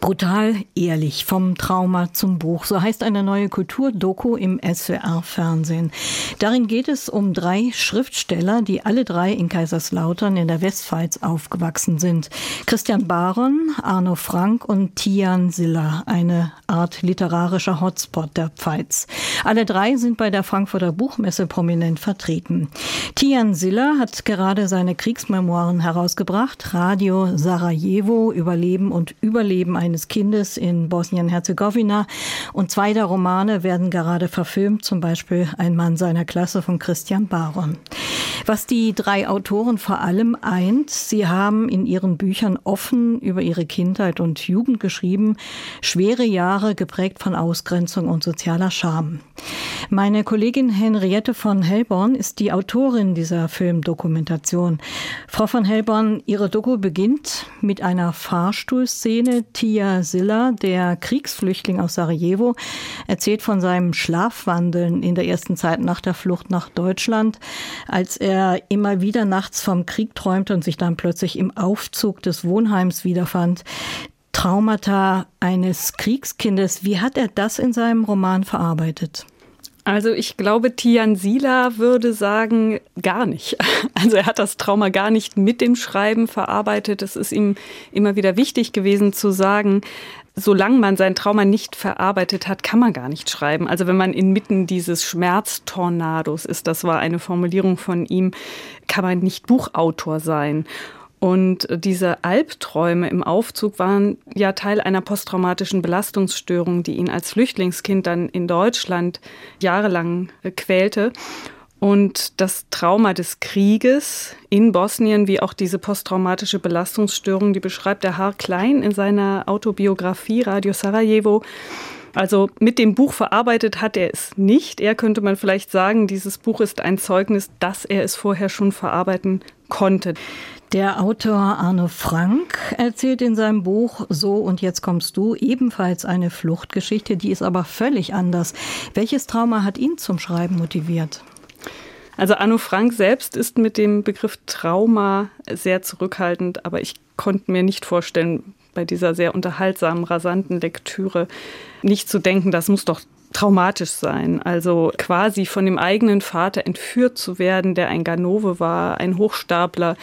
Brutal ehrlich vom Trauma zum Buch. So heißt eine neue Kulturdoku im SWR-Fernsehen. Darin geht es um drei Schriftsteller, die alle drei in Kaiserslautern in der Westpfalz aufgewachsen sind. Christian Baron, Arno Frank und Tian Siller, eine Art literarischer Hotspot der Pfalz. Alle drei sind bei der Frankfurter Buchmesse prominent vertreten. Tian Siller hat gerade seine Kriegsmemoiren herausgebracht. Radio Sarajevo, Überleben und Überleben eines Kindes in Bosnien-Herzegowina. Und zwei der Romane werden gerade verfilmt, zum Beispiel Ein Mann seiner Klasse von Christian Baron. Was die drei Autoren vor allem eint, sie haben in ihren Büchern offen über ihre Kindheit und Jugend geschrieben, schwere Jahre geprägt von Ausgrenzung und sozialer Scham. Meine Kollegin Henriette von Hellborn ist die Autorin dieser Filmdokumentation. Frau von Hellborn, Ihre Doku beginnt mit einer Fahrstuhlszene. Tia Silla, der Kriegsflüchtling aus Sarajevo, erzählt von seinem Schlafwandeln in der ersten Zeit nach der Flucht nach Deutschland, als er immer wieder nachts vom Krieg träumte und sich dann plötzlich im Aufzug des Wohnheims wiederfand. Traumata eines Kriegskindes. Wie hat er das in seinem Roman verarbeitet? Also ich glaube, Tian Sila würde sagen, gar nicht. Also er hat das Trauma gar nicht mit dem Schreiben verarbeitet. Es ist ihm immer wieder wichtig gewesen zu sagen, solange man sein Trauma nicht verarbeitet hat, kann man gar nicht schreiben. Also wenn man inmitten dieses Schmerztornados ist, das war eine Formulierung von ihm, kann man nicht Buchautor sein. Und diese Albträume im Aufzug waren ja Teil einer posttraumatischen Belastungsstörung, die ihn als Flüchtlingskind dann in Deutschland jahrelang quälte. Und das Trauma des Krieges in Bosnien, wie auch diese posttraumatische Belastungsstörung, die beschreibt der Haar Klein in seiner Autobiografie Radio Sarajevo. Also mit dem Buch verarbeitet hat er es nicht. Er könnte man vielleicht sagen, dieses Buch ist ein Zeugnis, dass er es vorher schon verarbeiten konnte. Der Autor Arne Frank erzählt in seinem Buch So und jetzt kommst du ebenfalls eine Fluchtgeschichte, die ist aber völlig anders. Welches Trauma hat ihn zum Schreiben motiviert? Also Arno Frank selbst ist mit dem Begriff Trauma sehr zurückhaltend, aber ich konnte mir nicht vorstellen, bei dieser sehr unterhaltsamen, rasanten Lektüre nicht zu denken, das muss doch traumatisch sein. Also quasi von dem eigenen Vater entführt zu werden, der ein Ganove war, ein Hochstapler,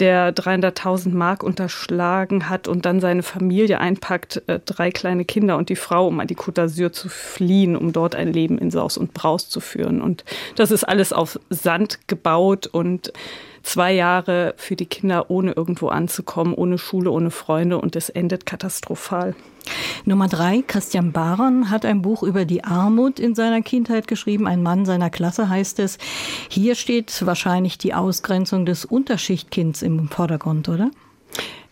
der 300.000 Mark unterschlagen hat und dann seine Familie einpackt, äh, drei kleine Kinder und die Frau, um an die Côte d'Azur zu fliehen, um dort ein Leben in Saus und Braus zu führen. Und das ist alles auf Sand gebaut und zwei Jahre für die Kinder ohne irgendwo anzukommen, ohne Schule, ohne Freunde und es endet katastrophal. Nummer drei, Christian Baron hat ein Buch über die Armut in seiner Kindheit geschrieben. Ein Mann seiner Klasse heißt es. Hier steht wahrscheinlich die Ausgrenzung des Unterschichtkinds im Vordergrund, oder?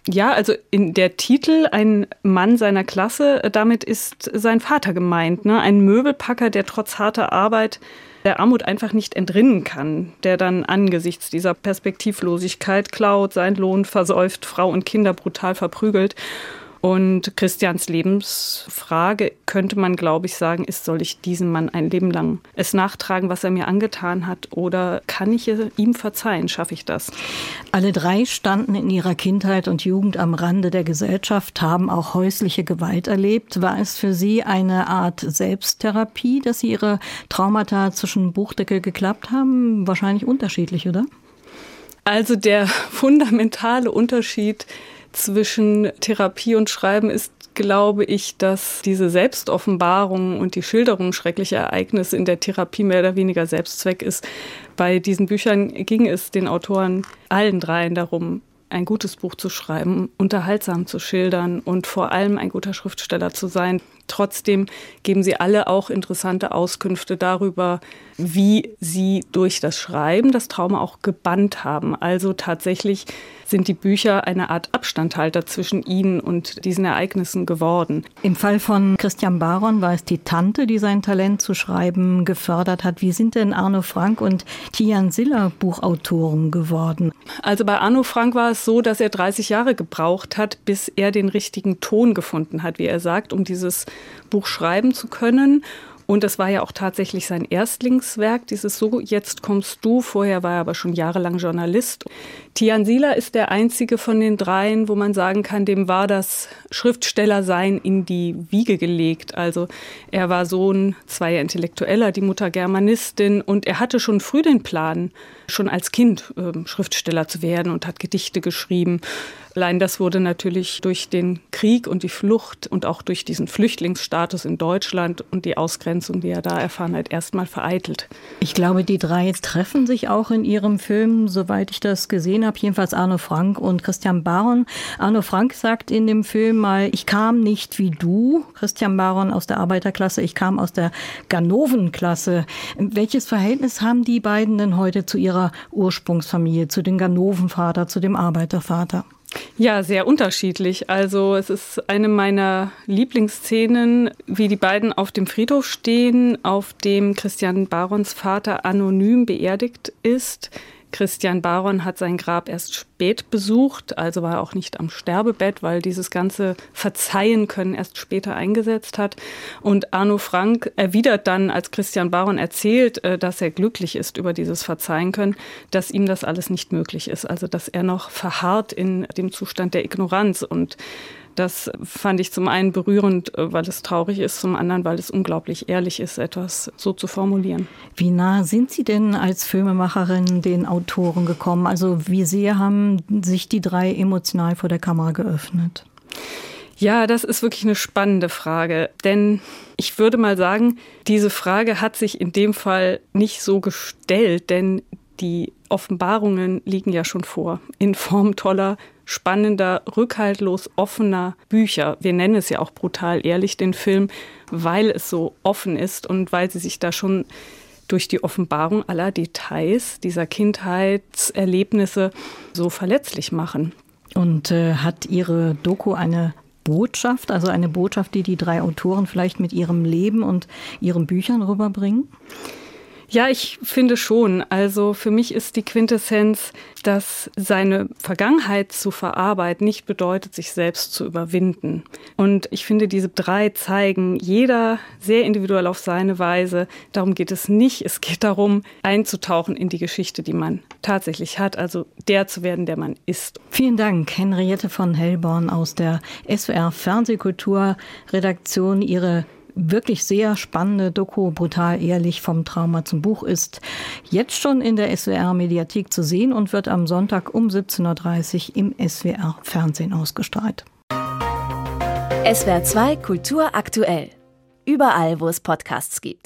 Ja, also in der Titel ein Mann seiner Klasse, damit ist sein Vater gemeint, ne? ein Möbelpacker, der trotz harter Arbeit der Armut einfach nicht entrinnen kann, der dann angesichts dieser Perspektivlosigkeit klaut, seinen Lohn versäuft, Frau und Kinder brutal verprügelt und Christians Lebensfrage könnte man, glaube ich, sagen, ist, soll ich diesem Mann ein Leben lang es nachtragen, was er mir angetan hat, oder kann ich ihm verzeihen? Schaffe ich das? Alle drei standen in ihrer Kindheit und Jugend am Rande der Gesellschaft, haben auch häusliche Gewalt erlebt. War es für Sie eine Art Selbsttherapie, dass Sie Ihre Traumata zwischen Buchdeckel geklappt haben? Wahrscheinlich unterschiedlich, oder? Also der fundamentale Unterschied zwischen Therapie und Schreiben ist, glaube ich, dass diese Selbstoffenbarung und die Schilderung schrecklicher Ereignisse in der Therapie mehr oder weniger Selbstzweck ist. Bei diesen Büchern ging es den Autoren allen dreien darum, ein gutes Buch zu schreiben, unterhaltsam zu schildern und vor allem ein guter Schriftsteller zu sein. Trotzdem geben sie alle auch interessante Auskünfte darüber, wie sie durch das Schreiben das Trauma auch gebannt haben. Also tatsächlich sind die Bücher eine Art Abstandhalter zwischen ihnen und diesen Ereignissen geworden. Im Fall von Christian Baron war es die Tante, die sein Talent zu schreiben gefördert hat. Wie sind denn Arno Frank und Tian Siller Buchautoren geworden? Also bei Arno Frank war es so, dass er 30 Jahre gebraucht hat, bis er den richtigen Ton gefunden hat, wie er sagt, um dieses Buch schreiben zu können. Und das war ja auch tatsächlich sein Erstlingswerk, dieses So, jetzt kommst du. Vorher war er aber schon jahrelang Journalist. Tian Sila ist der einzige von den dreien, wo man sagen kann, dem war das Schriftstellersein in die Wiege gelegt. Also er war Sohn zweier Intellektueller, die Mutter Germanistin und er hatte schon früh den Plan, schon als Kind äh, Schriftsteller zu werden und hat Gedichte geschrieben. Allein das wurde natürlich durch den Krieg und die Flucht und auch durch diesen Flüchtlingsstatus in Deutschland und die Ausgrenzung, die er da erfahren hat, erstmal vereitelt. Ich glaube, die drei treffen sich auch in ihrem Film, soweit ich das gesehen habe, jedenfalls Arno Frank und Christian Baron. Arno Frank sagt in dem Film mal, ich kam nicht wie du, Christian Baron aus der Arbeiterklasse, ich kam aus der Ganovenklasse. Welches Verhältnis haben die beiden denn heute zu ihrer Ursprungsfamilie, zu dem Ganovenvater, zu dem Arbeitervater? Ja, sehr unterschiedlich. Also es ist eine meiner Lieblingsszenen, wie die beiden auf dem Friedhof stehen, auf dem Christian Barons Vater anonym beerdigt ist. Christian Baron hat sein Grab erst spät besucht, also war er auch nicht am Sterbebett, weil dieses ganze Verzeihen können erst später eingesetzt hat. Und Arno Frank erwidert dann, als Christian Baron erzählt, äh, dass er glücklich ist über dieses Verzeihen können, dass ihm das alles nicht möglich ist. Also dass er noch verharrt in dem Zustand der Ignoranz und das fand ich zum einen berührend, äh, weil es traurig ist, zum anderen, weil es unglaublich ehrlich ist, etwas so zu formulieren. Wie nah sind Sie denn als Filmemacherin den Autoren gekommen? Also wie sehr haben sich die drei emotional vor der Kamera geöffnet? Ja, das ist wirklich eine spannende Frage, denn ich würde mal sagen, diese Frage hat sich in dem Fall nicht so gestellt, denn die Offenbarungen liegen ja schon vor in Form toller spannender, rückhaltlos offener Bücher. Wir nennen es ja auch brutal ehrlich den Film, weil es so offen ist und weil sie sich da schon durch die Offenbarung aller Details dieser Kindheitserlebnisse so verletzlich machen. Und äh, hat Ihre Doku eine Botschaft, also eine Botschaft, die die drei Autoren vielleicht mit ihrem Leben und ihren Büchern rüberbringen? Ja, ich finde schon. Also für mich ist die Quintessenz, dass seine Vergangenheit zu verarbeiten nicht bedeutet, sich selbst zu überwinden. Und ich finde, diese drei zeigen jeder sehr individuell auf seine Weise. Darum geht es nicht. Es geht darum, einzutauchen in die Geschichte, die man tatsächlich hat, also der zu werden, der man ist. Vielen Dank, Henriette von Hellborn aus der SWR Fernsehkulturredaktion. Ihre wirklich sehr spannende Doku, brutal ehrlich vom Trauma zum Buch ist jetzt schon in der SWR Mediathek zu sehen und wird am Sonntag um 17.30 Uhr im SWR Fernsehen ausgestrahlt. SWR 2 Kultur aktuell. Überall, wo es Podcasts gibt.